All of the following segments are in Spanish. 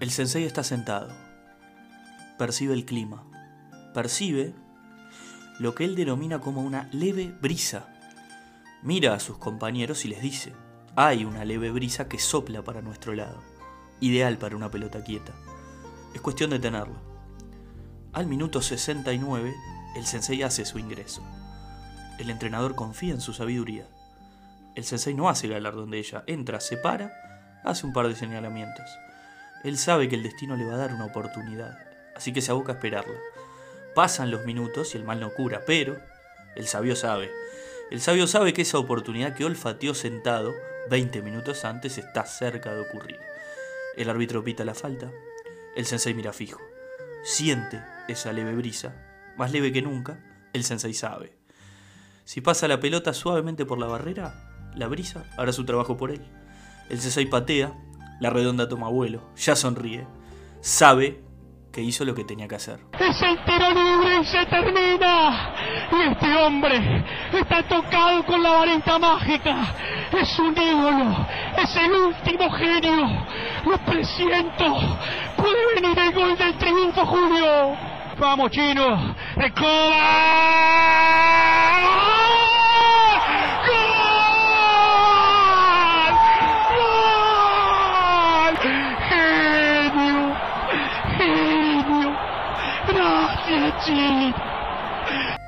El sensei está sentado. Percibe el clima. Percibe lo que él denomina como una leve brisa. Mira a sus compañeros y les dice, hay una leve brisa que sopla para nuestro lado. Ideal para una pelota quieta. Es cuestión de tenerla. Al minuto 69, el sensei hace su ingreso. El entrenador confía en su sabiduría. El sensei no hace galardón de ella. Entra, se para, hace un par de señalamientos. Él sabe que el destino le va a dar una oportunidad, así que se aboca a esperarla. Pasan los minutos y el mal no cura, pero el sabio sabe. El sabio sabe que esa oportunidad que olfateó sentado 20 minutos antes está cerca de ocurrir. El árbitro pita la falta. El sensei mira fijo. Siente esa leve brisa, más leve que nunca, el sensei sabe. Si pasa la pelota suavemente por la barrera, la brisa hará su trabajo por él. El sensei patea, la redonda toma vuelo, ya sonríe, sabe que hizo lo que tenía que hacer. Es el tiro libre se termina. Y este hombre está tocado con la varita mágica. Es un ídolo. Es el último genio. Lo presiento. Puede venir el gol del triunfo, Julio. Vamos, chino. ¡Gol! ¡Genio! ¡Genio! ¡Gracias, chino!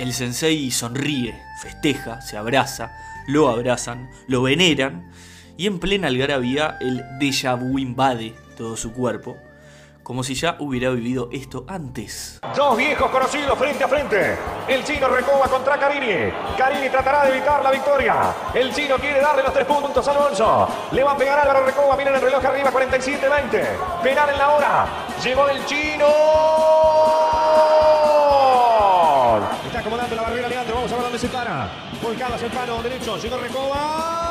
El sensei sonríe, festeja, se abraza, lo abrazan, lo veneran y en plena algarabía el déjà vu invade todo su cuerpo, como si ya hubiera vivido esto antes. Dos viejos conocidos frente a frente. El chino recoba contra Carini. Carini tratará de evitar la victoria. El chino quiere darle los tres puntos al bolso. Le va a pegar Álvaro Recoba. Miren el reloj arriba, 47-20. Penal en la hora. Llegó el chino. Hacia el palo derecho. Llegó Recoba.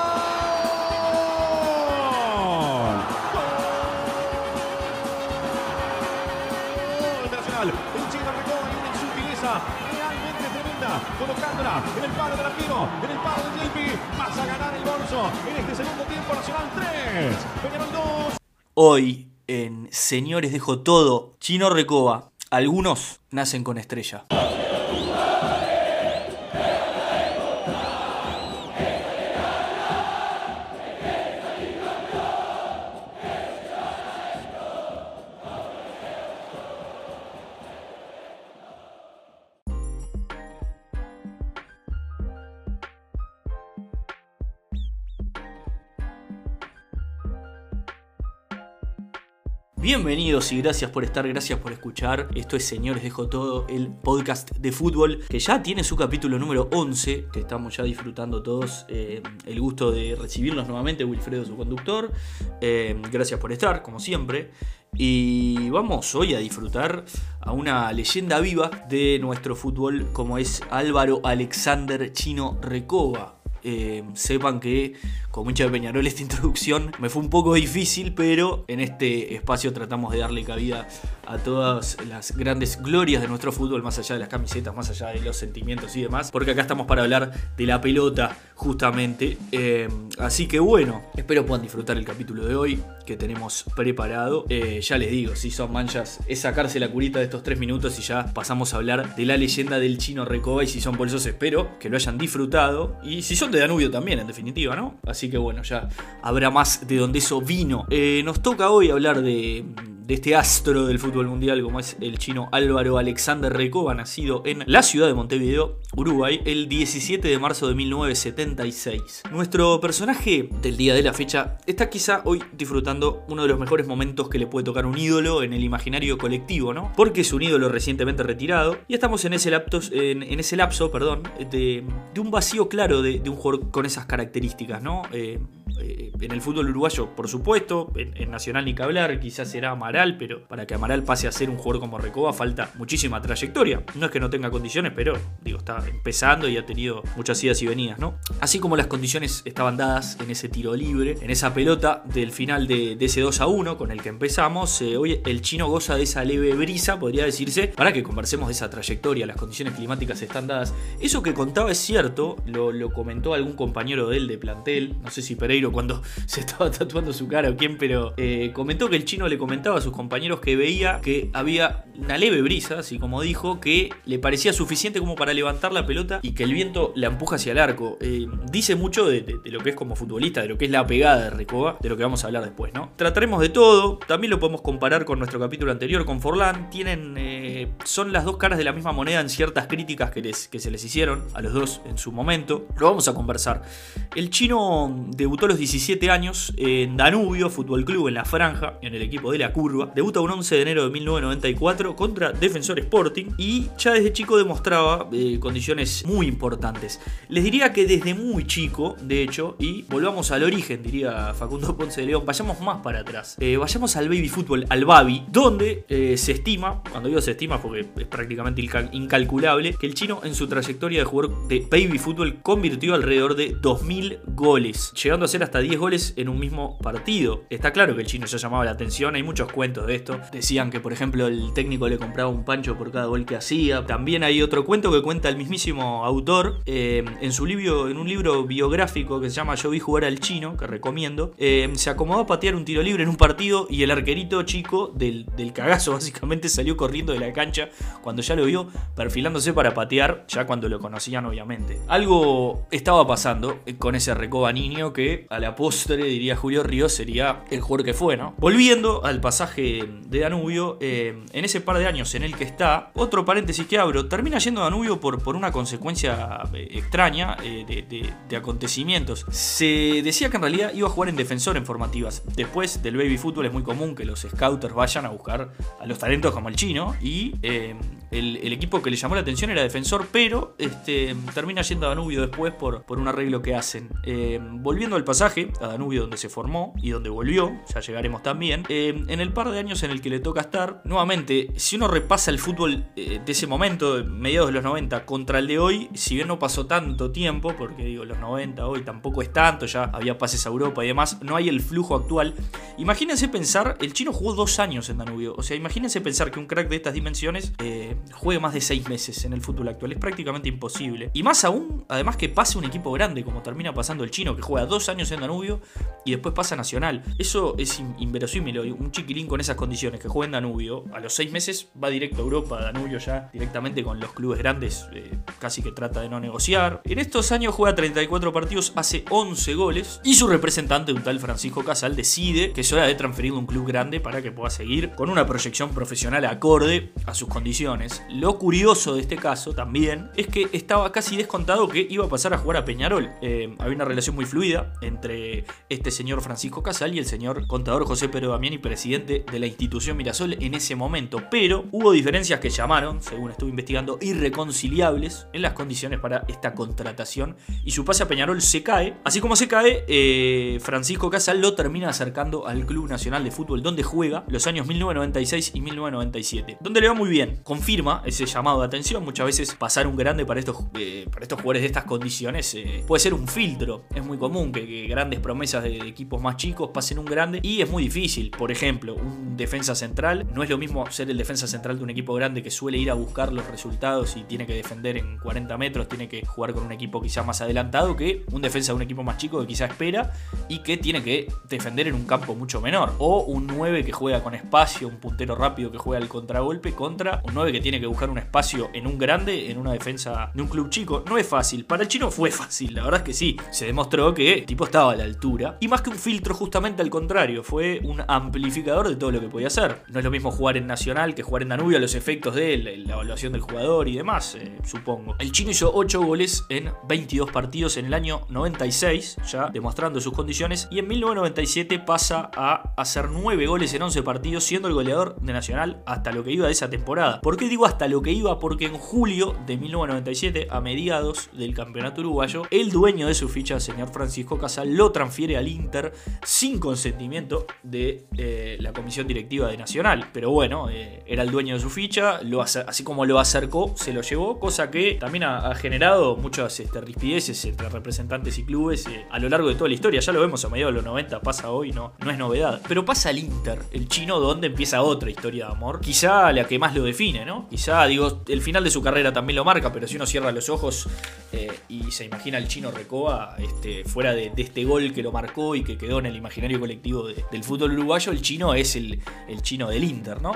El chino Recoba y una sutileza realmente tremenda. Colocándola en el palo del arquero. En el palo del Yelpi. Vas a ganar el bolso. En este segundo tiempo Nacional 3. Peñarol 2. Hoy, en Señores Dejo Todo, Chino Recoba, algunos nacen con estrella. Bienvenidos y gracias por estar, gracias por escuchar. Esto es Señores Dejo Todo, el podcast de fútbol que ya tiene su capítulo número 11, que estamos ya disfrutando todos eh, el gusto de recibirnos nuevamente, Wilfredo, su conductor. Eh, gracias por estar, como siempre. Y vamos hoy a disfrutar a una leyenda viva de nuestro fútbol como es Álvaro Alexander Chino Recoba. Eh, sepan que como hincha de Peñarol esta introducción me fue un poco difícil, pero en este espacio tratamos de darle cabida a todas las grandes glorias de nuestro fútbol, más allá de las camisetas, más allá de los sentimientos y demás, porque acá estamos para hablar de la pelota justamente. Eh, así que bueno, espero puedan disfrutar el capítulo de hoy que tenemos preparado. Eh, ya les digo, si son manchas, es sacarse la curita de estos tres minutos y ya pasamos a hablar de la leyenda del chino Recoba. Y si son bolsos, espero que lo hayan disfrutado. Y si son de Danubio también, en definitiva, ¿no? Así que bueno, ya habrá más de donde eso vino. Eh, nos toca hoy hablar de, de este astro del fútbol mundial, como es el chino Álvaro Alexander Recoba, nacido en la ciudad de Montevideo, Uruguay, el 17 de marzo de 1976. Nuestro personaje del día de la fecha está quizá hoy disfrutando uno de los mejores momentos que le puede tocar un ídolo en el imaginario colectivo, ¿no? Porque es un ídolo recientemente retirado y estamos en ese, lapsos, en, ese lapso perdón, de, un vacío claro de, de, un jugador con esas características, ¿no? Eh, eh, en el fútbol uruguayo, por supuesto, en, Nacional ni que hablar, quizás será Amaral, pero para que Amaral pase a ser un jugador como Recoba falta muchísima trayectoria. No es que no tenga condiciones, pero digo, está empezando y ha tenido muchas idas y venidas, ¿no? Así como las condiciones estaban dadas en ese tiro libre, en esa pelota del final de, de ese 2 a 1 con el que empezamos, eh, hoy el chino goza de esa leve brisa, podría decirse, para que conversemos de esa trayectoria, las condiciones climáticas están dadas. Eso que contaba es cierto, lo, lo comentó algún compañero de él de plantel, no sé si Pereiro Cuando se estaba tatuando su cara o quién, pero eh, comentó que el chino le comentaba a sus compañeros que veía que había una leve brisa, así como dijo, que le parecía suficiente como para levantar la pelota y que el viento la empuja hacia el arco. Eh, dice mucho de, lo que es como futbolista, de lo que es la pegada de Recoba, de lo que vamos a hablar después, ¿no? Trataremos de todo, también lo podemos comparar con nuestro capítulo anterior, con Forlán, tienen, eh, son las dos caras de la misma moneda en ciertas críticas que, que se les hicieron a los dos en su momento. Lo vamos a conversar. El chino debutó a los 17 años en Danubio Fútbol Club, en la franja, en el equipo de la curva. Debuta un 11 de enero de 1994 contra Defensor Sporting y ya desde chico demostraba eh, condiciones muy importantes. Les diría que desde muy chico, de hecho, y volvamos al origen, diría Facundo Ponce de León, vayamos más para atrás. Eh, vayamos al baby fútbol, al babi, donde eh, se estima, cuando digo se estima porque es prácticamente incalculable, que el chino en su trayectoria de jugador de baby fútbol convirtió alrededor de 2.000 goles, llegando a ser hasta 10 goles en un mismo partido. Está claro que el chino ya llamaba la atención, hay muchos cuentos de esto. Decían que, por ejemplo, el técnico le compraba un pancho por cada gol que hacía. También hay otro cuento que cuenta el mismísimo autor eh, en su libro, en un libro biográfico que se llama Yo vi jugar al chino, que recomiendo. Eh, se acomodó a patear un tiro libre en un partido y el arquerito chico del, del cagazo básicamente salió corriendo de la cancha cuando ya lo vio perfilándose para patear, ya cuando lo conocían obviamente. Algo estaba pasando con ese Recoba niño que a la postre, diría Julio Ríos, sería el jugador que fue, ¿no? Volviendo al pasaje de Danubio, eh, en ese par de años en el que está, otro paréntesis que abro, termina yendo Danubio por, por una consecuencia eh, extraña eh, de, acontecimientos. Se decía que en realidad iba a jugar en defensor en formativas. Después del baby fútbol es muy común que los scouters vayan a buscar a los talentos como el chino y el, equipo que le llamó la atención era defensor, pero este, termina yendo a Danubio después por, por un arreglo que hacen. Eh, volviendo al pasaje, a Danubio donde se formó y donde volvió, ya llegaremos también, eh, en el par de años en el que le toca estar, nuevamente, si uno repasa el fútbol eh, de ese momento, mediados de los 90, contra el de hoy, si bien no pasó tanto tiempo, porque digo, los 90 hoy tampoco es tanto, ya había pases a Europa y demás, no hay el flujo actual. Imagínense pensar, el chino jugó dos años en Danubio, o sea, imagínense pensar que un crack de estas dimensiones juegue más de seis meses en el fútbol actual. Es prácticamente imposible. Y más aún, además que pase un equipo grande, como termina pasando el chino, que juega dos años en Danubio y después pasa Nacional. Eso es inverosímil. Un chiquilín con esas condiciones que juega en Danubio, a los seis meses va directo a Europa, Danubio ya directamente con los clubes grandes, eh, casi que trata de no negociar. En estos años juega 34 partidos, hace 11 goles y su representante, un tal Francisco Casal, decide que es hora de transferir a un club grande para que pueda seguir con una proyección profesional acorde a sus condiciones. Lo curioso de este caso también es que estaba casi descontado que iba a pasar a jugar a Peñarol. Eh, había una relación muy fluida entre este señor Francisco Casal y el señor contador José Pedro Damiani, presidente de la institución Mirasol en ese momento. Pero hubo diferencias que llamaron, según estuve investigando, irreconciliables en las condiciones para esta contratación. Y su pase a Peñarol se cae. Así como se cae, eh, Francisco Casal lo termina acercando al Club Nacional de Fútbol, donde juega los años 1996 y 1997. Donde le va muy bien. Ese llamado de atención. Muchas veces pasar un grande para estos, eh, para estos jugadores de estas condiciones eh, puede ser un filtro. Es muy común que, grandes promesas de, equipos más chicos pasen un grande y es muy difícil. Por ejemplo, un defensa central no es lo mismo ser el defensa central de un equipo grande que suele ir a buscar los resultados y tiene que defender en 40 metros, tiene que jugar con un equipo quizá más adelantado que un defensa de un equipo más chico que quizá espera y que tiene que defender en un campo mucho menor. O un 9 que juega con espacio, un puntero rápido que juega al contragolpe contra un 9 que tiene que buscar un espacio en un grande, en una defensa de un club chico. No es fácil. Para el chino fue fácil, la verdad es que sí. Se demostró que el tipo estaba a la altura. Y más que un filtro, justamente al contrario, fue un amplificador de todo lo que podía hacer. No es lo mismo jugar en Nacional que jugar en Danubio, los efectos de él, la evaluación del jugador y demás, eh, supongo. El chino hizo 8 goles en 22 partidos en el año 96, ya demostrando sus condiciones. Y en 1997 pasa a hacer 9 goles en 11 partidos, siendo el goleador de Nacional hasta lo que iba de esa temporada. ¿Por qué hasta lo que iba? Porque en julio de 1997, a mediados del campeonato uruguayo, el dueño de su ficha, señor Francisco Casal, lo transfiere al Inter sin consentimiento de eh, la comisión directiva de Nacional. Pero bueno, eh, era el dueño de su ficha, lo así como lo acercó, se lo llevó, cosa que también ha, generado muchas este, rispideces entre representantes y clubes eh, a lo largo de toda la historia. Ya lo vemos a mediados de los 90, pasa hoy, no, no es novedad. Pero pasa al Inter, el chino, donde empieza otra historia de amor, quizá la que más lo define, ¿no? Quizá, digo, el final de su carrera también lo marca, pero si uno cierra los ojos eh, y se imagina al chino Recoba este, fuera de, este gol que lo marcó y que quedó en el imaginario colectivo del fútbol uruguayo, el chino es el, el chino del Inter, ¿no?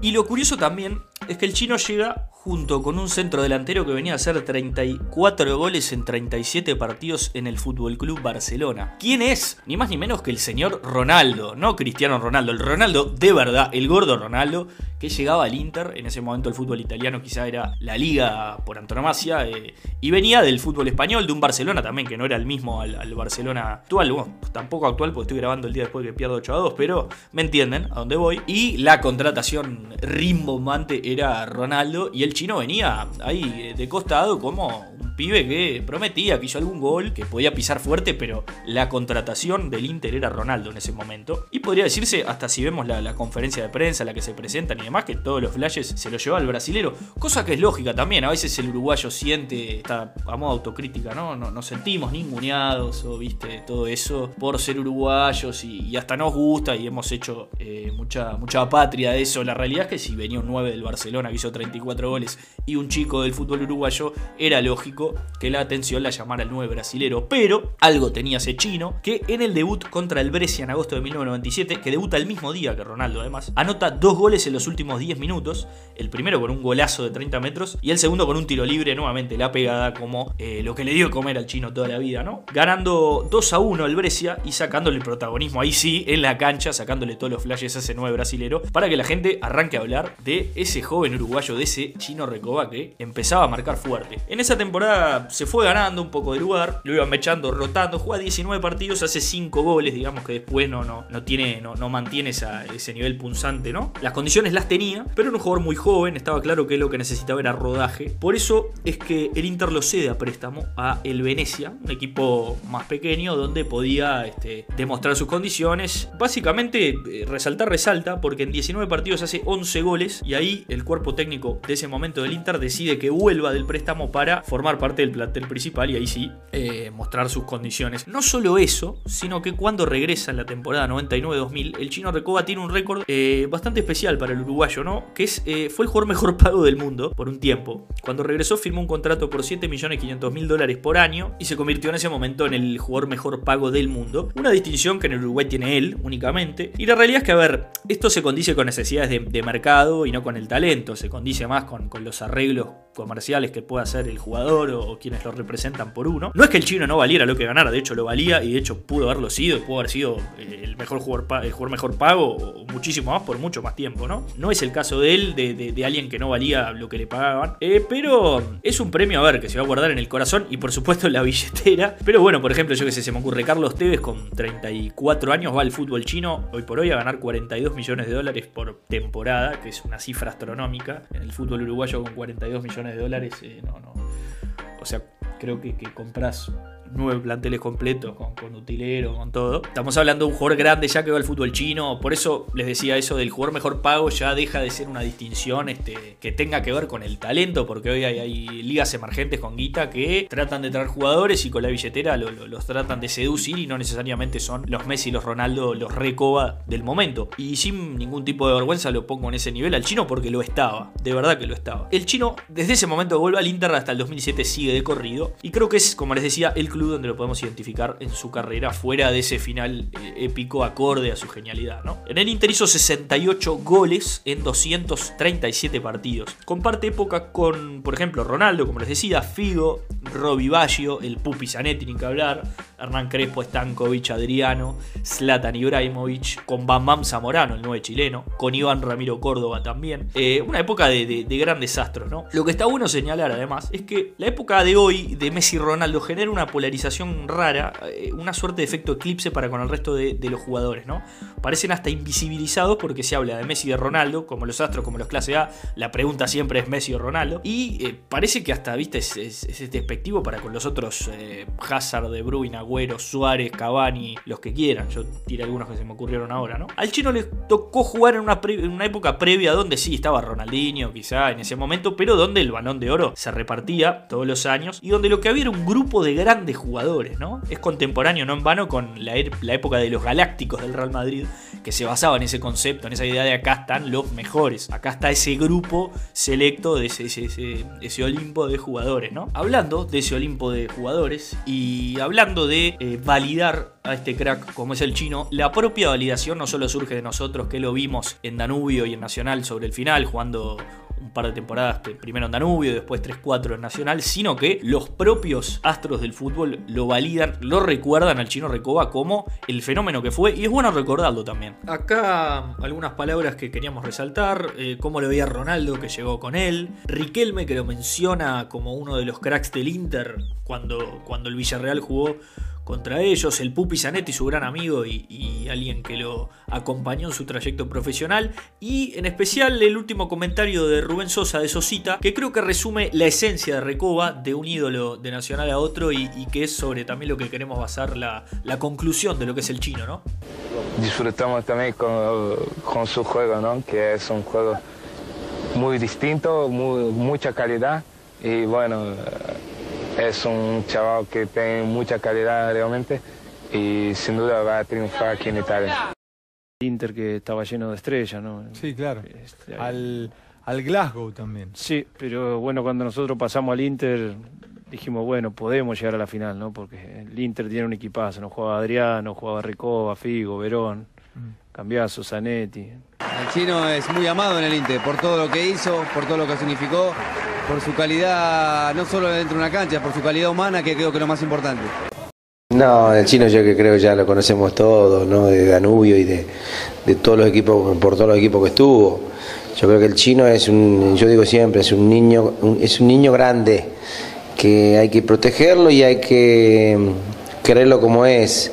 Y lo curioso también es que el chino llega junto con un centro delantero que venía a hacer 34 goles en 37 partidos en el Fútbol Club Barcelona. ¿Quién es? Ni más ni menos que el señor Ronaldo, no Cristiano Ronaldo, el Ronaldo de verdad, el gordo Ronaldo, que llegaba al Inter, en ese momento el fútbol italiano quizá era la liga por antonomasia, eh, y venía del fútbol español, de un Barcelona también, que no era el mismo al, Barcelona actual, bueno, tampoco actual porque estoy grabando el día después que pierdo 8 a 2, pero me entienden a dónde voy. Y la contratación rimbombante era Ronaldo, y el chino venía ahí de costado como un pibe que prometía, que hizo algún gol, que podía pisar fuerte, pero la contratación del Inter era Ronaldo en ese momento. Y podría decirse, hasta si vemos la, conferencia de prensa, la que se presentan y demás, que todos los flashes se lo lleva el brasilero, cosa que es lógica también, a veces el uruguayo siente, está a autocrítica, ¿no? no nos sentimos ninguneados o, viste, todo eso por ser uruguayos y, hasta nos gusta y hemos hecho eh, mucha, mucha patria de eso. La realidad es que si venía un 9 del Barcelona que hizo 34 goles, y un chico del fútbol uruguayo, era lógico que la atención la llamara el 9 brasilero. Pero algo tenía ese chino que en el debut contra el Brescia en agosto de 1997, que debuta el mismo día que Ronaldo además, anota dos goles en los últimos 10 minutos. El primero con un golazo de 30 metros y el segundo con un tiro libre, nuevamente la pegada como eh, lo que le dio comer al chino toda la vida, ¿no? Ganando 2 a 1 al Brescia y sacándole el protagonismo ahí sí, en la cancha, sacándole todos los flashes a ese 9 brasilero, para que la gente arranque a hablar de ese joven uruguayo, de ese chino Recoba que empezaba a marcar fuerte. En esa temporada se fue ganando un poco de lugar, lo iban mechando, rotando, juega 19 partidos, hace 5 goles, digamos que después no, no, no tiene, no, no mantiene ese nivel punzante, ¿no? Las condiciones las tenía, pero era un jugador muy joven, estaba claro que lo que necesitaba era rodaje. Por eso es que el Inter lo cede a préstamo a el Venecia, un equipo más pequeño donde podía este, demostrar sus condiciones. Básicamente, eh, resaltar resalta, porque en 19 partidos hace 11 goles y ahí el cuerpo técnico de ese momento del Inter decide que vuelva del préstamo para formar parte del plantel principal y ahí sí eh, mostrar sus condiciones. No solo eso, sino que cuando regresa en la temporada 99-2000, el chino Recoba tiene un récord eh, bastante especial para el uruguayo, ¿no? Que es, eh, fue el jugador mejor pago del mundo por un tiempo. Cuando regresó firmó un contrato por 7.500.000 dólares por año y se convirtió en ese momento en el jugador mejor pago del mundo. Una distinción que en el Uruguay tiene él únicamente. Y la realidad es que, a ver, esto se condice con necesidades de, mercado y no con el talento, se condice más con, los arreglos comerciales que pueda hacer el jugador o, quienes lo representan por uno. No es que el chino no valiera lo que ganara, de hecho lo valía y de hecho pudo haberlo sido, pudo haber sido eh, el mejor jugador, el jugador mejor pago o muchísimo más por mucho más tiempo, ¿no? No es el caso de él, de, alguien que no valía lo que le pagaban, eh, pero es un premio a ver que se va a guardar en el corazón y por supuesto en la billetera. Pero bueno, por ejemplo, yo que sé, se me ocurre, Carlos Tevez con 34 años va al fútbol chino hoy por hoy a ganar 42 millones de dólares por temporada, que es una cifra astronómica en el fútbol uruguayo con 42 millones de dólares, eh, no, no. O sea, creo que, que compras nueve planteles completos, con, con, utilero, con todo. Estamos hablando de un jugador grande ya que va al fútbol chino, por eso les decía eso del jugador mejor pago, ya deja de ser una distinción este, que tenga que ver con el talento, porque hoy hay, ligas emergentes con guita que tratan de traer jugadores y con la billetera los tratan de seducir y no necesariamente son los Messi, los Ronaldo, los Recoba del momento. Y sin ningún tipo de vergüenza lo pongo en ese nivel al chino porque lo estaba, de verdad que lo estaba. El chino desde ese momento vuelve al Inter hasta el 2007 sigue de corrido y creo que es, como les decía, el club donde lo podemos identificar en su carrera fuera de ese final eh, épico acorde a su genialidad. ¿no? En el Inter hizo 68 goles en 237 partidos. Comparte época con, por ejemplo, Ronaldo, como les decía, Figo, Robbie Baggio, el Pupi Zanetti, ni que hablar, Hernán Crespo, Stankovic, Adriano, Zlatan Ibrahimovic, con Bam Bam Zamorano, el nuevo chileno, con Iván Ramiro Córdoba también. Eh, una época de, de, grandes astros, ¿no? Lo que está bueno señalar además es que la época de hoy de Messi y Ronaldo genera una polarización rara, eh, una suerte de efecto eclipse para con el resto de, los jugadores, ¿no? Parecen hasta invisibilizados porque se habla de Messi y de Ronaldo, como los astros, como los clase A, la pregunta siempre es Messi o Ronaldo, y eh, parece que hasta, viste, es, es, despectivo para con los otros Hazard, De Bruyne, Agüero, Suárez, Cavani, los que quieran. Yo tiré algunos que se me ocurrieron ahora, ¿no? Al chino le tocó jugar en una, época previa donde sí estaba Ronaldinho, quizá en ese momento, pero donde el balón de oro se repartía todos los años y donde lo que había era un grupo de grandes jugadores, ¿no? Es contemporáneo, no en vano, con la, la época de los galácticos del Real Madrid, que se basaba en ese concepto, en esa idea de acá están los mejores, acá está ese grupo selecto de ese, ese, ese, Olimpo de jugadores, ¿no? Hablando de ese Olimpo de jugadores y hablando de eh, validar a este crack como es el chino, la propia validación no solo surge de nosotros que lo vimos en Danubio y en Nacional sobre el final, jugando par de temporadas, primero en Danubio, después 3-4 en Nacional, sino que los propios astros del fútbol lo validan, lo recuerdan al chino Recoba como el fenómeno que fue, y es bueno recordarlo también. Acá algunas palabras que queríamos resaltar, eh, cómo lo veía Ronaldo que llegó con él, Riquelme que lo menciona como uno de los cracks del Inter cuando, cuando el Villarreal jugó contra ellos, el Pupi Zanetti, su gran amigo y, alguien que lo acompañó en su trayecto profesional, y en especial el último comentario de Rubén Sosa de Sosita, que creo que resume la esencia de Recoba, de un ídolo de Nacional a otro, y, que es sobre también lo que queremos basar la, conclusión de lo que es el chino, ¿no? Disfrutamos también con, su juego, ¿no? Que es un juego muy distinto, mucha calidad, y bueno es un chaval que tiene mucha calidad realmente y sin duda va a triunfar aquí en Italia. Inter que estaba lleno de estrellas, ¿no? Sí, claro. Este, al, al Glasgow también. Sí, pero bueno, cuando nosotros pasamos al Inter dijimos, bueno, podemos llegar a la final, ¿no? Porque el Inter tiene un equipazo, no jugaba Adriano, jugaba Recoba, Figo, Verón, mm. Cambiazo, Zanetti. El chino es muy amado en el Inter por todo lo que hizo, por todo lo que significó por su calidad, no solo dentro de una cancha, por su calidad humana, que creo que es lo más importante. No, el chino yo que creo ya lo conocemos todos, ¿no? De Danubio y de, todos los equipos, por todos los equipos que estuvo. Yo creo que el chino es un, yo digo siempre, es un niño, es un niño grande que hay que protegerlo y hay que mm, quererlo como es.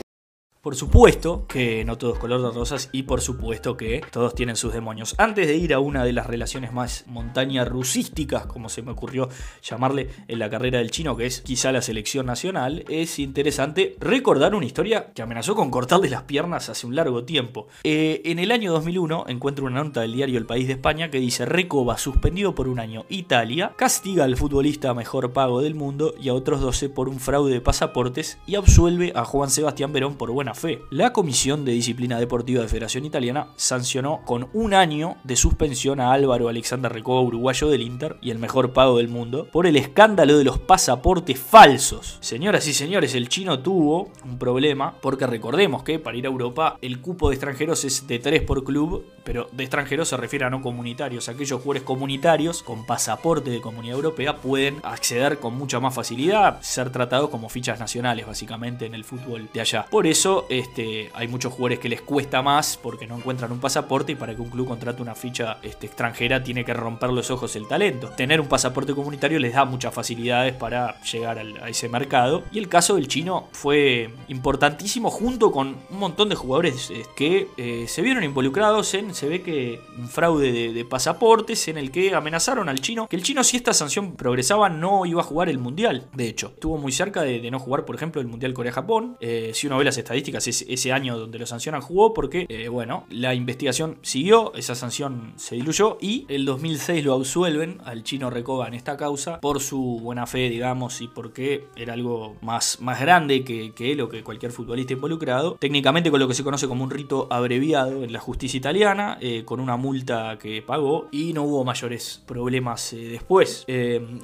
Por supuesto que no todo es color de rosas y por supuesto que todos tienen sus demonios. Antes de ir a una de las relaciones más montaña rusísticas, como se me ocurrió llamarle en la carrera del chino, que es quizá la selección nacional, es interesante recordar una historia que amenazó con cortarle las piernas hace un largo tiempo. Eh, en el año 2001 encuentro una nota del diario El País de España que dice Recoba suspendido por un año. Italia castiga al futbolista mejor pago del mundo y a otros 12 por un fraude de pasaportes y absuelve a Juan Sebastián Verón por buena La Comisión de Disciplina Deportiva de Federación Italiana sancionó con un año de suspensión a Álvaro Alexander Recoba, uruguayo del Inter y el mejor pago del mundo, por el escándalo de los pasaportes falsos. Señoras y señores, el chino tuvo un problema porque recordemos que para ir a Europa el cupo de extranjeros es de 3 por club, pero de extranjeros se refiere a no comunitarios. Aquellos jugadores comunitarios con pasaporte de Comunidad Europea pueden acceder con mucha más facilidad, ser tratados como fichas nacionales básicamente en el fútbol de allá. Por eso este, hay muchos jugadores que les cuesta más porque no encuentran un pasaporte y para que un club contrate una ficha este, extranjera tiene que romper los ojos el talento. Tener un pasaporte comunitario les da muchas facilidades para llegar a ese mercado. Y el caso del chino fue importantísimo junto con un montón de jugadores eh, que eh, se vieron involucrados en, se ve que un fraude de, pasaportes en el que amenazaron al chino, que el chino si esta sanción progresaba no iba a jugar el mundial. De hecho, estuvo muy cerca de, no jugar, por ejemplo, el mundial Corea-Japón. Eh, si uno ve las estadísticas, ese, año donde lo sancionan jugó porque, eh, bueno, la investigación siguió, esa sanción se diluyó y el 2006 lo absuelven al chino Recoba en esta causa por su buena fe, digamos, y porque era algo más, más grande que, que él que cualquier futbolista involucrado. Técnicamente con lo que se conoce como un rito abreviado en la justicia italiana, eh, con una multa que pagó y no hubo mayores problemas eh, después.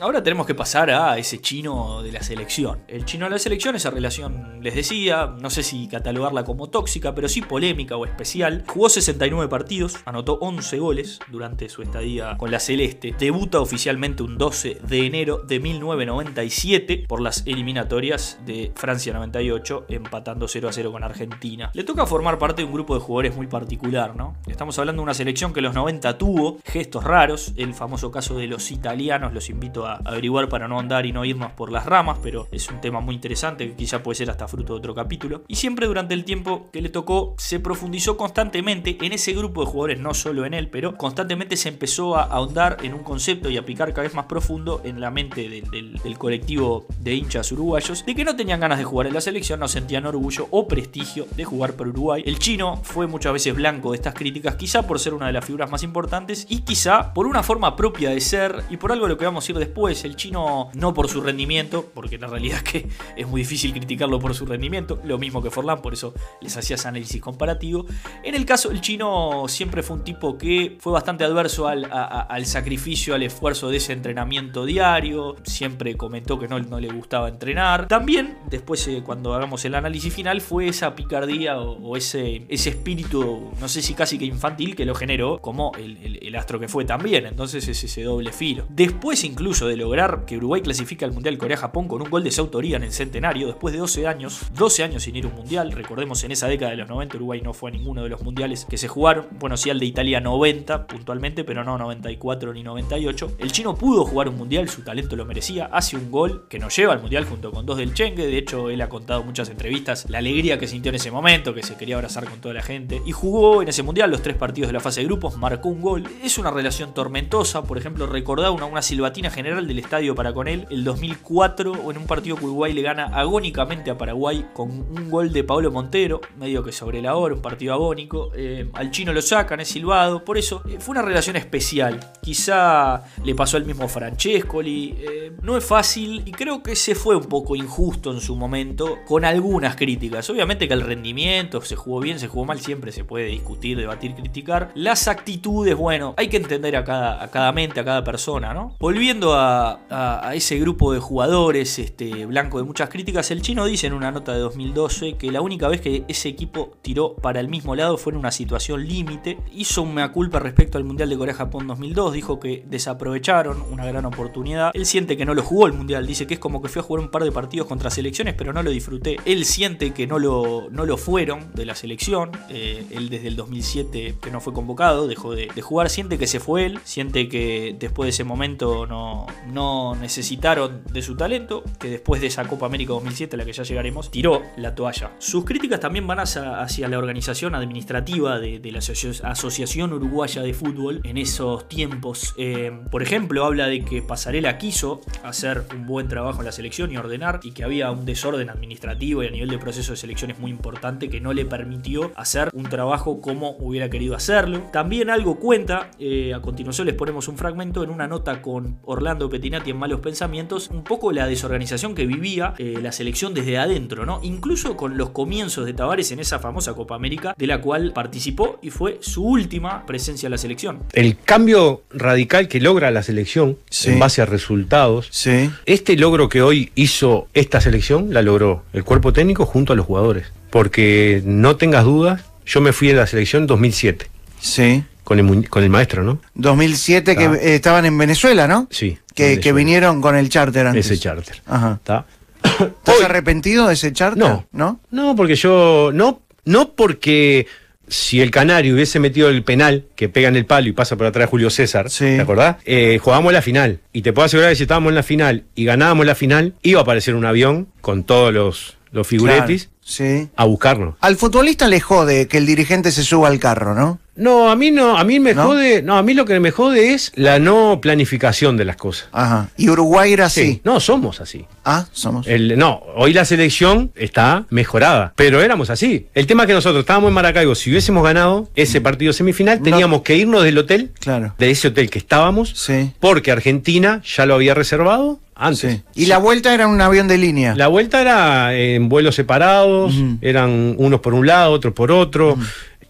ahora tenemos que pasar a ese chino de la selección. El chino de la selección, esa relación, les decía, no sé si catalogarla como tóxica, pero sí polémica o especial. Jugó 69 partidos, anotó 11 goles durante su estadía con la Celeste. Debuta oficialmente un 12 de enero de 1997 por las eliminatorias de Francia 98, empatando 0 a 0 con Argentina. Le toca formar parte de un grupo de jugadores muy particular, ¿no? Estamos hablando de una selección que los 90 tuvo gestos raros, el famoso caso de los italianos, los invito a averiguar para no andar y no irnos por las ramas, pero es un tema muy interesante que quizá puede ser hasta fruto de otro capítulo. Y siempre durante el tiempo que le tocó se profundizó constantemente en ese grupo de jugadores, no solo en él, pero constantemente se empezó a ahondar en un concepto y a picar cada vez más profundo en la mente del, colectivo de hinchas uruguayos de que no tenían ganas de jugar en la selección, no sentían orgullo o prestigio de jugar por Uruguay. El chino fue muchas veces blanco de estas críticas, quizá por ser una de las figuras más importantes y quizá por una forma propia de ser y por algo de lo que vamos a ir después. El chino no por su rendimiento, porque la realidad que es muy difícil criticarlo por su rendimiento, lo mismo que Forlán por eso les hacía ese análisis comparativo. En el caso del chino siempre fue un tipo que fue bastante adverso al, sacrificio, al esfuerzo de ese entrenamiento diario, siempre comentó que no, no le gustaba entrenar. También, después eh, cuando hagamos el análisis final, fue esa picardía o, ese, espíritu, no sé si casi que infantil, que lo generó como el, astro que fue también. Entonces es ese doble filo. Después incluso de lograr que Uruguay clasifique al Mundial Corea-Japón con un gol de su autoría en el centenario, después de 12 años, 12 años sin ir a un Mundial, recordemos en esa década de los 90 Uruguay no fue a ninguno de los Mundiales que se jugaron, bueno sí al de Italia 90 puntualmente, pero no 94 ni 98. El chino pudo jugar un Mundial, su talento lo merecía, hace un gol que nos lleva al Mundial junto con dos del Chengue, de hecho él ha contado en muchas entrevistas la alegría que sintió en ese momento, que se quería abrazar con toda la gente, y jugó en ese Mundial los tres partidos de la fase de grupos, marcó un gol, es una relación tormentosa, por ejemplo recordaba una, silbatina general del estadio para con él, el 2004 o en un partido que Uruguay le gana agónicamente a Paraguay con un gol de Pablo Montero, medio que sobre la hora, un partido agónico, eh, al chino lo sacan, es silbado, por eso eh, fue una relación especial, quizá le pasó al mismo Francescoli, eh, no es fácil y creo que se fue un poco injusto en su momento con algunas críticas, obviamente que el rendimiento, se jugó bien, se jugó mal, siempre se puede discutir, debatir, criticar, las actitudes, bueno, hay que entender a cada, a cada mente, a cada persona, ¿no? Volviendo a, ese grupo de jugadores, este, blanco de muchas críticas, el chino dice en una nota de 2012 que la única vez que ese equipo tiró para el mismo lado fue en una situación límite. Hizo un mea culpa respecto al Mundial de Corea-Japón 2002, dijo que desaprovecharon una gran oportunidad. Él siente que no lo jugó el Mundial, dice que es como que fue a jugar un par de partidos contra selecciones, pero no lo disfruté. Él siente que no lo, no lo fueron de la selección. Eh, él desde el 2007 que no fue convocado, dejó de, jugar, siente que se fue él, siente que después de ese momento no, no necesitaron de su talento, que después de esa Copa América 2007, a la que ya llegaremos, tiró la toalla. Sus críticas también van hacia, la organización administrativa de, la Asociación Uruguaya de Fútbol en esos tiempos. Eh, por ejemplo, habla de que Pasarela quiso hacer un buen trabajo en la selección y ordenar, y que había un desorden administrativo y a nivel de proceso de selecciones muy importante que no le permitió hacer un trabajo como hubiera querido hacerlo. También algo cuenta, eh, a continuación les ponemos un fragmento en una nota con Orlando Petinati en Malos Pensamientos, un poco la desorganización que vivía eh, la selección desde adentro, ¿no? Incluso con los comienzos de Tavares en esa famosa Copa América, de la cual participó y fue su última presencia en la selección. El cambio radical que logra la selección en base a resultados, sí. este logro que hoy hizo esta selección, la logró el cuerpo técnico junto a los jugadores. Porque no tengas dudas, yo me fui de la selección en 2007. Sí. Con el, con el maestro, ¿no? 2007 que eh, estaban en Venezuela, ¿no? Sí. Que, que, vinieron con el charter antes. Ese charter. Ajá. ¿Estás arrepentido de ese charter? No. ¿No? No, porque yo. No, no porque si el Canario hubiese metido el penal que pega en el palo y pasa por atrás de Julio César, ¿te acordás? Eh, jugábamos la final. Y te puedo asegurar que si estábamos en la final y ganábamos la final, iba a aparecer un avión con todos los, los figuretis sí. a buscarnos. Al futbolista le jode que el dirigente se suba al carro, ¿no? No, a mí no, a mí me jode, no, a mí lo que me jode es la no planificación de las cosas. Ajá. ¿Y Uruguay era así? Sí. No, somos así. Ah, somos. El, no, hoy la selección está mejorada, pero éramos así. El tema es que nosotros estábamos en Maracaibo, si hubiésemos ganado ese partido semifinal, teníamos que irnos del hotel, claro. de ese hotel que estábamos, sí. porque Argentina ya lo había reservado antes. Sí. ¿Y la vuelta era un avión de línea? La vuelta era en vuelos separados, eran unos por un lado, otros por otro,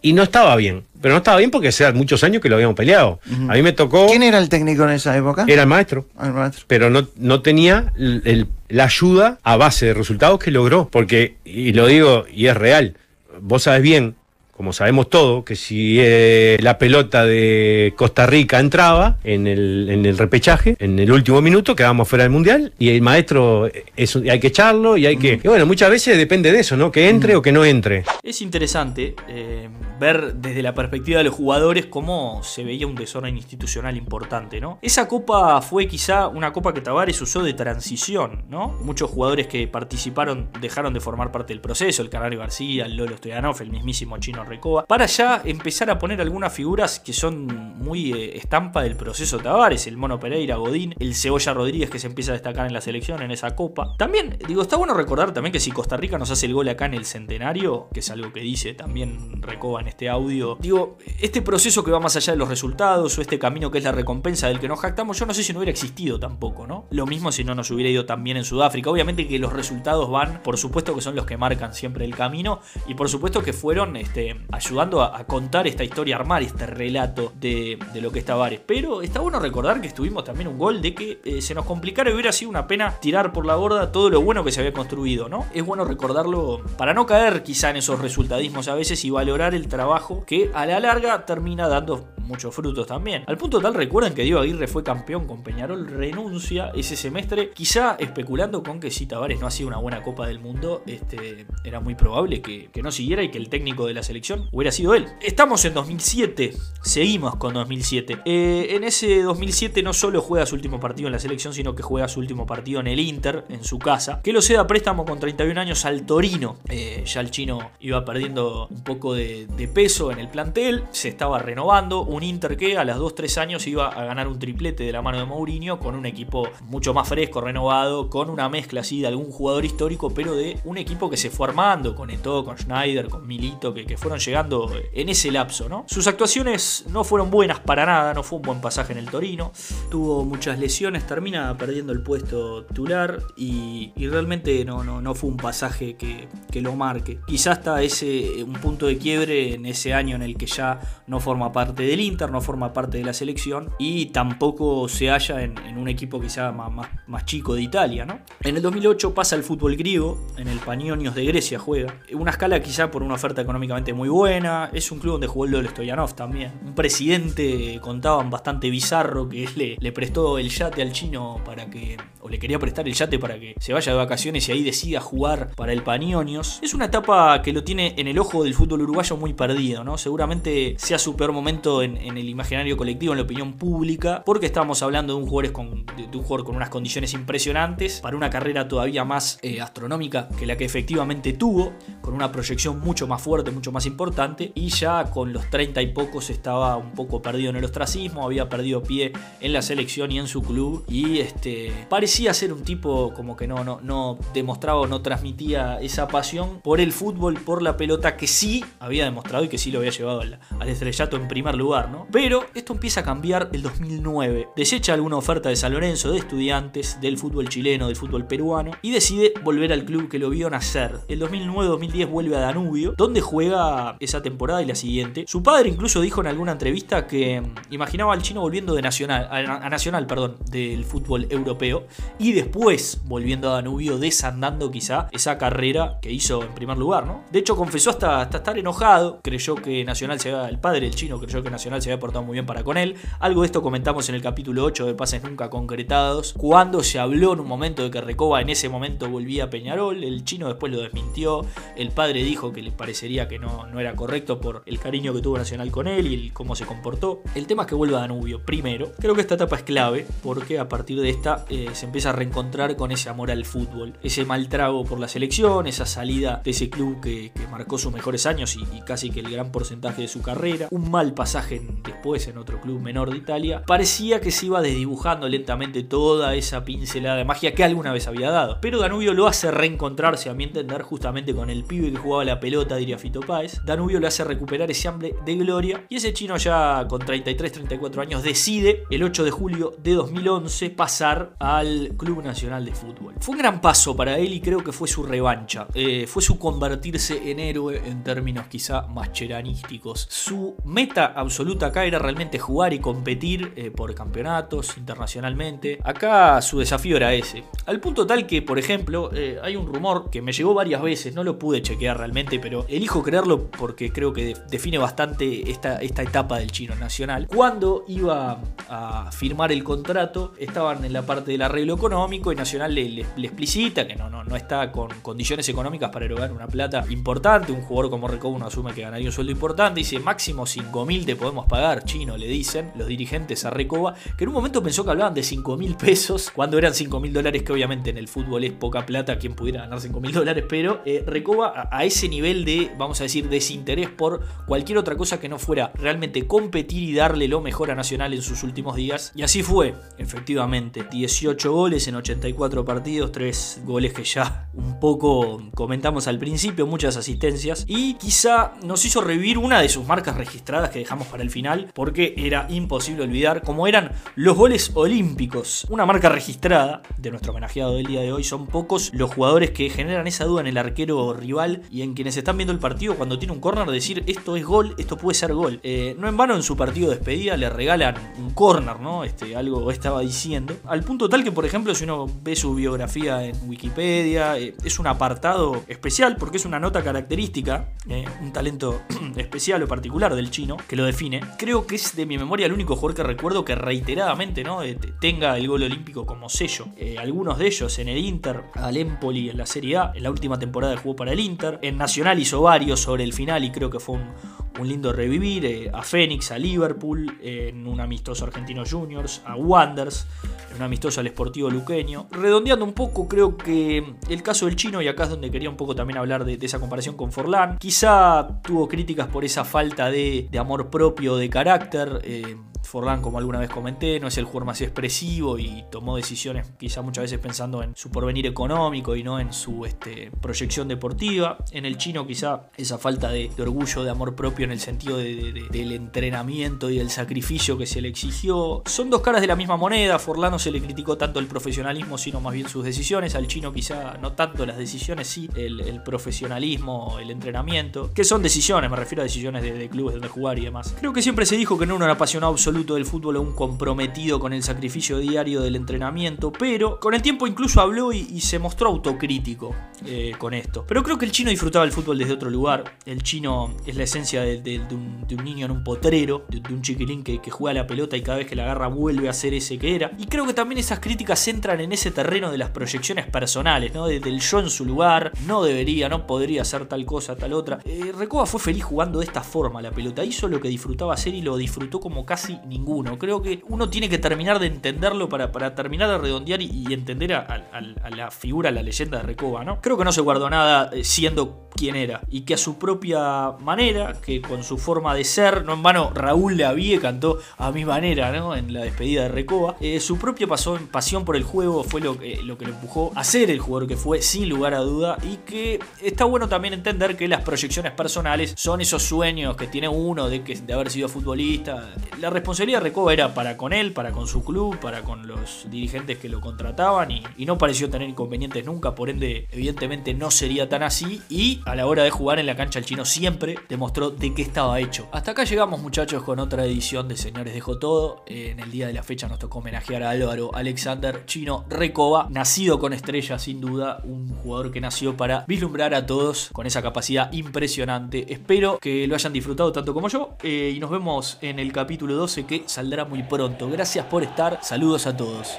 y no estaba bien. Pero no estaba bien porque hace muchos años que lo habíamos peleado. A mí me tocó. ¿Quién era el técnico en esa época? Era el maestro. Ah, el maestro. Pero no, no tenía el, la ayuda a base de resultados que logró. Porque, y lo digo, y es real, vos sabes bien como sabemos todo, que si eh, la pelota de Costa Rica entraba en el, en el repechaje, en el último minuto quedábamos fuera del Mundial y el maestro es, hay que echarlo y hay que... Y bueno, muchas veces depende de eso, ¿no? Que entre o que no entre. Es interesante eh, ver desde la perspectiva de los jugadores cómo se veía un desorden institucional importante, ¿no? Esa copa fue quizá una copa que Tavares usó de transición, ¿no? Muchos jugadores que participaron dejaron de formar parte del proceso, el Canario García, el Lolo Stoyanov, el mismísimo Chino Recoba, para ya empezar a poner algunas figuras que son muy eh, estampa del proceso Tavares, el Mono Pereira, Godín, el Cebolla Rodríguez que se empieza a destacar en la selección, en esa copa. También, digo, está bueno recordar también que si Costa Rica nos hace el gol acá en el centenario, que es algo que dice también Recoba en este audio, digo, este proceso que va más allá de los resultados o este camino que es la recompensa del que nos jactamos, yo no sé si no hubiera existido tampoco, ¿no? Lo mismo si no nos hubiera ido tan bien en Sudáfrica. Obviamente que los resultados van, por supuesto que son los que marcan siempre el camino y por supuesto que fueron este, ayudando a, contar esta historia, armar este relato de, lo que es Tavares. Pero está bueno recordar que estuvimos también un gol de que eh, se nos complicara y hubiera sido una pena tirar por la borda todo lo bueno que se había construido, ¿no? Es bueno recordarlo para no caer quizá en esos resultadismos a veces y valorar el trabajo que a la larga termina dando muchos frutos también. Al punto tal, recuerden que Diego Aguirre fue campeón con Peñarol, renuncia ese semestre, quizá especulando con que si Tavares no hacía una buena Copa del Mundo, este, era muy probable que, no siguiera y que el técnico de la selección hubiera sido él. Estamos en 2007, seguimos con 2007. Eh, en ese 2007 no solo juega su último partido en la selección, sino que juega su último partido en el Inter, en su casa, que lo ceda préstamo con 31 años al Torino. Eh, ya el chino iba perdiendo un poco de, de peso en el plantel, se estaba renovando, un Inter que a las 2-3 años iba a ganar un triplete de la mano de Mourinho con un equipo mucho más fresco, renovado, con una mezcla así de algún jugador histórico, pero de un equipo que se fue armando con Eto, con Schneider, con Milito, que, que fueron llegando en ese lapso. ¿no? Sus actuaciones no fueron buenas para nada, no fue un buen pasaje en el Torino, tuvo muchas lesiones, termina perdiendo el puesto titular y, realmente no, no, no, fue un pasaje que, que lo marque. Quizás hasta ese un punto de quiebre en ese año en el que ya no forma parte del Inter, no forma parte de la selección y tampoco se halla en, un equipo quizá más, más, chico de Italia. ¿no? En el 2008 pasa al fútbol griego, en el Panionios de Grecia juega. Una escala quizá por una oferta económicamente muy buena, es un club donde jugó el Dol Stoyanov también. Un presidente, contaban, bastante bizarro que le, le prestó el yate al chino para que, o le quería prestar el yate para que se vaya de vacaciones y ahí decida jugar para el Panionios. Es una etapa que lo tiene en el ojo del fútbol uruguayo muy perdido, ¿no? Seguramente sea su peor momento en, en el imaginario colectivo, en la opinión pública, porque estamos hablando de un jugador con, de, un jugador con unas condiciones impresionantes, para una carrera todavía más eh, astronómica que la que efectivamente tuvo, con una proyección mucho más fuerte, mucho más importante, y ya con los 30 y pocos estaba un poco perdido en el ostracismo, había perdido pie en la selección y en su club, y este, parecía ser un tipo como que no, no, no demostraba o no transmitía esa pasión por el fútbol, por la pelota, que sí había demostrado y que sí lo había llevado al, al estrellato en primer lugar, Pero esto empieza a cambiar el 2009. Desecha alguna oferta de San Lorenzo, de estudiantes, del fútbol chileno, del fútbol peruano y decide volver al club que lo vio nacer. El 2009-2010 vuelve a Danubio, donde juega esa temporada y la siguiente. Su padre incluso dijo en alguna entrevista que mm, imaginaba al chino volviendo de Nacional, a Nacional, perdón, del fútbol europeo y después volviendo a Danubio, desandando quizá esa carrera que hizo en primer lugar, ¿no? De hecho confesó hasta, hasta estar enojado, creyó que Nacional se había, el padre del chino creyó que Nacional se había portado muy bien para con él. Algo de esto comentamos en el capítulo 8 de Pases Nunca Concretados, cuando se habló en un momento de que Recoba en ese momento volvía a Peñarol, el chino después lo desmintió, el padre dijo que le parecería que no, no era correcto por el cariño que tuvo Nacional con él y cómo se comportó. El tema es que vuelva a Danubio. Primero, creo que esta etapa es clave porque a partir de esta eh, se empieza a reencontrar con ese amor al fútbol, ese mal trago por la selección, esa salida de ese club que, marcó sus mejores años y, y, casi que el gran porcentaje de su carrera, un mal pasaje después en otro club menor de Italia, parecía que se iba desdibujando lentamente toda esa pincelada de magia que alguna vez había dado. Pero Danubio lo hace reencontrarse, a mi entender, justamente con el pibe que jugaba la pelota, diría Fito Páez. Danubio le hace recuperar ese hambre de gloria y ese chino ya con 33-34 años decide el 8 de julio de 2011 pasar al Club Nacional de Fútbol. Fue un gran paso para él y creo que fue su revancha. Eh, fue su convertirse en héroe en términos quizá más cheranísticos. Su meta absoluta acá era realmente jugar y competir eh, por campeonatos internacionalmente. Acá su desafío era ese. Al punto tal que, por ejemplo, eh, hay un rumor que me llegó varias veces, no lo pude chequear realmente, pero elijo creerlo porque creo que define bastante esta, esta etapa del chino nacional. Cuando iba a firmar el contrato, estaban en la parte del arreglo económico y Nacional le, explicita que no, no, no está con condiciones económicas para erogar una plata importante. Un jugador como Recobo no asume que ganaría un sueldo importante. Dice máximo 5.000 te podemos pagar, chino, le dicen los dirigentes a Recoba, que en un momento pensó que hablaban de 5 mil pesos, cuando eran 5 mil dólares, que obviamente en el fútbol es poca plata, quien pudiera ganar 5 mil dólares, pero eh, Recoba a, a ese nivel de, vamos a decir, desinterés por cualquier otra cosa que no fuera realmente competir y darle lo mejor a Nacional en sus últimos días. Y así fue, efectivamente. 18 goles en 84 partidos, 3 goles que ya un poco comentamos al principio, muchas asistencias. Y quizá nos hizo revivir una de sus marcas registradas que dejamos para el final, porque era imposible olvidar, como eran los goles olímpicos. Una marca registrada de nuestro homenajeado del día de hoy. Son pocos los jugadores que generan esa duda en el arquero rival y en quienes están viendo el partido cuando tiene un corner decir esto es gol, esto puede ser gol. Eh, no en vano en su partido de despedida le regalan un corner, ¿no? Este, algo estaba diciendo. Al punto tal que, por ejemplo, si uno ve su biografía en Wikipedia, eh, es un apartado especial porque es una nota característica, eh, un talento especial o particular del chino que lo define. Creo que es de mi memoria el único jugador que recuerdo que reiteradamente ¿no? tenga el gol olímpico como sello. algunos de ellos en el Inter, al Empoli en la Serie A, en la última temporada jugó para el Inter. En Nacional hizo varios sobre el final y creo que fue un, un lindo revivir. Eh, a Fénix, a Liverpool, en un amistoso Argentino Juniors, a Wanders, en un amistoso al Esportivo Luqueño. Redondeando un poco, creo que el caso del chino, y acá es donde quería un poco también hablar de, esa comparación con Forlán, quizá tuvo críticas por esa falta de, amor propio, de carácter. Eh, Forlán, como alguna vez comenté, no es el jugador más expresivo y tomó decisiones quizá muchas veces pensando en su porvenir económico y no en su este, proyección deportiva. En el chino quizá esa falta de, orgullo, de amor propio en el sentido del entrenamiento y del sacrificio que se le exigió. Son dos caras de la misma moneda. Forlán no se le criticó tanto el profesionalismo, sino más bien sus decisiones. Al chino quizá no tanto las decisiones, sí el, el profesionalismo, el entrenamiento. Que son decisiones, me refiero a decisiones de, clubes donde jugar y demás. Creo que siempre se dijo que no era un apasionado absoluto del fútbol un comprometido con el sacrificio diario del entrenamiento, pero con el tiempo incluso habló y, se mostró autocrítico eh, con esto. Pero creo que el chino disfrutaba el fútbol desde otro lugar. El chino es la esencia de, un, niño en un potrero, de, un chiquilín que, juega la pelota y cada vez que la agarra vuelve a ser ese que era. Y creo que también esas críticas entran en ese terreno de las proyecciones personales, ¿no? del yo en su lugar, no debería, no podría hacer tal cosa, tal otra. Eh, Recoba fue feliz jugando de esta forma la pelota, hizo lo que disfrutaba hacer y lo disfrutó como casi ninguno. Creo que uno tiene que terminar de entenderlo para, para terminar de redondear y, entender a, la figura, a la leyenda de Recoba, ¿no? Creo que no se guardó nada eh, siendo quien era y que a su propia manera, que con su forma de ser, no en vano Raúl Lavie cantó a mi manera, ¿no? En la despedida de Recoba, eh, su propia pasión por el juego fue lo, lo que le empujó a ser el jugador que fue, sin lugar a duda, y que está bueno también entender que las proyecciones personales son esos sueños que tiene uno de, que, de haber sido futbolista. La responsabilidad Recoba era para con él, para con su club, para con los dirigentes que lo contrataban y, no pareció tener inconvenientes nunca, por ende evidentemente no sería tan así y a la hora de jugar en la cancha el chino siempre demostró de qué estaba hecho. Hasta acá llegamos muchachos con otra edición de Señores Dejo Todo. En el día de la fecha nos tocó homenajear a Álvaro Alexander Chino Recoba, nacido con estrella sin duda, un jugador que nació para vislumbrar a todos con esa capacidad impresionante. Espero que lo hayan disfrutado tanto como yo eh, y nos vemos en el capítulo 12 que saldrá muy pronto. Gracias por estar, saludos a todos.